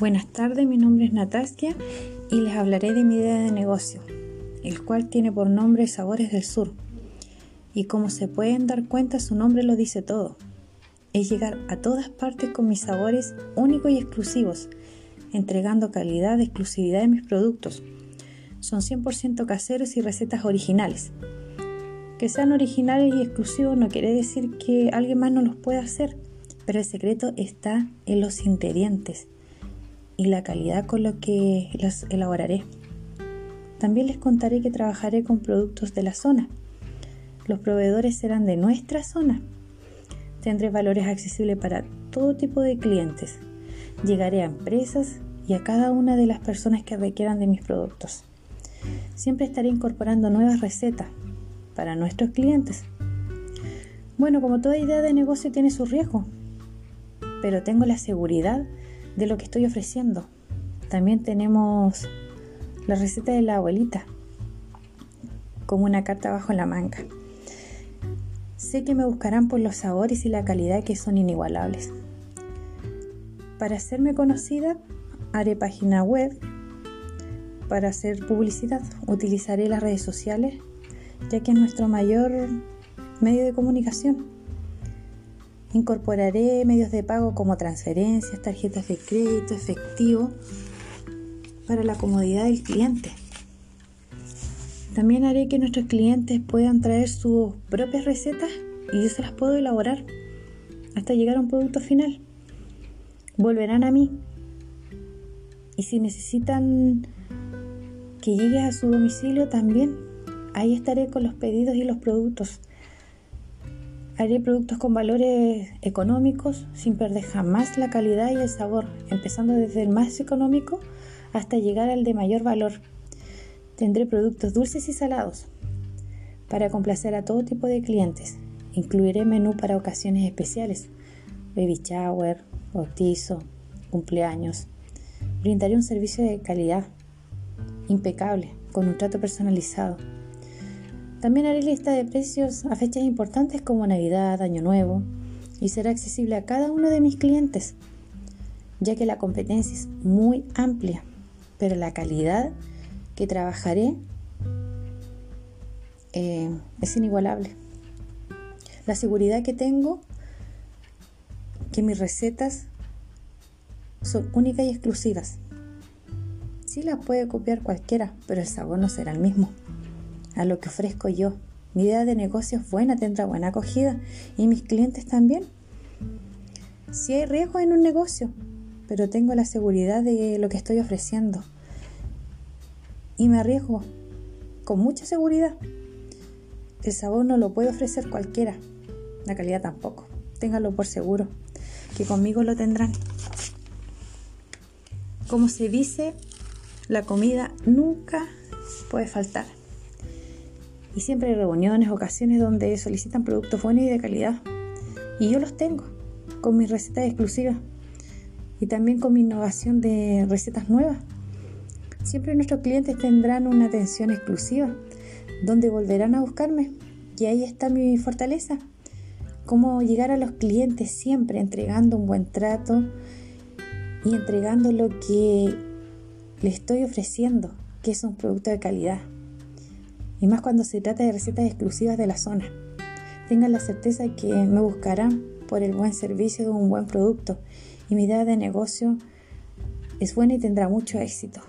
Buenas tardes, mi nombre es Nataskia y les hablaré de mi idea de negocio, el cual tiene por nombre Sabores del Sur. Y como se pueden dar cuenta, su nombre lo dice todo. Es llegar a todas partes con mis sabores únicos y exclusivos, entregando calidad, exclusividad de mis productos. Son 100% caseros y recetas originales. Que sean originales y exclusivos no quiere decir que alguien más no los pueda hacer, pero el secreto está en los ingredientes y la calidad con lo que los elaboraré. También les contaré que trabajaré con productos de la zona. Los proveedores serán de nuestra zona. Tendré valores accesibles para todo tipo de clientes. Llegaré a empresas y a cada una de las personas que requieran de mis productos. Siempre estaré incorporando nuevas recetas para nuestros clientes. Bueno, como toda idea de negocio tiene su riesgo, pero tengo la seguridad de lo que estoy ofreciendo. También tenemos la receta de la abuelita, como una carta bajo la manga. Sé que me buscarán por los sabores y la calidad que son inigualables. Para hacerme conocida, haré página web. Para hacer publicidad, utilizaré las redes sociales ya que es nuestro mayor medio de comunicación. Incorporaré medios de pago como transferencias, tarjetas de crédito, efectivo, para la comodidad del cliente. También haré que nuestros clientes puedan traer sus propias recetas y yo se las puedo elaborar hasta llegar a un producto final. Volverán a mí. Y si necesitan que llegue a su domicilio también Ahí estaré con los pedidos y los productos. Haré productos con valores económicos sin perder jamás la calidad y el sabor, empezando desde el más económico hasta llegar al de mayor valor. Tendré productos dulces y salados para complacer a todo tipo de clientes. Incluiré menú para ocasiones especiales, baby shower, bautizo, cumpleaños. Brindaré un servicio de calidad impecable, con un trato personalizado también haré lista de precios a fechas importantes como Navidad, Año Nuevo, y será accesible a cada uno de mis clientes, ya que la competencia es muy amplia, pero la calidad que trabajaré eh, es inigualable. La seguridad que tengo que mis recetas son únicas y exclusivas. Sí las puede copiar cualquiera, pero el sabor no será el mismo a lo que ofrezco yo. Mi idea de negocio es buena, tendrá buena acogida y mis clientes también. Si hay riesgo en un negocio, pero tengo la seguridad de lo que estoy ofreciendo. Y me arriesgo con mucha seguridad. El sabor no lo puede ofrecer cualquiera, la calidad tampoco. Ténganlo por seguro, que conmigo lo tendrán. Como se dice, la comida nunca puede faltar. Y siempre hay reuniones, ocasiones donde solicitan productos buenos y de calidad. Y yo los tengo, con mis recetas exclusivas. Y también con mi innovación de recetas nuevas. Siempre nuestros clientes tendrán una atención exclusiva, donde volverán a buscarme. Y ahí está mi fortaleza. Cómo llegar a los clientes siempre entregando un buen trato y entregando lo que les estoy ofreciendo, que es un producto de calidad y más cuando se trata de recetas exclusivas de la zona. Tengan la certeza que me buscarán por el buen servicio de un buen producto y mi idea de negocio es buena y tendrá mucho éxito.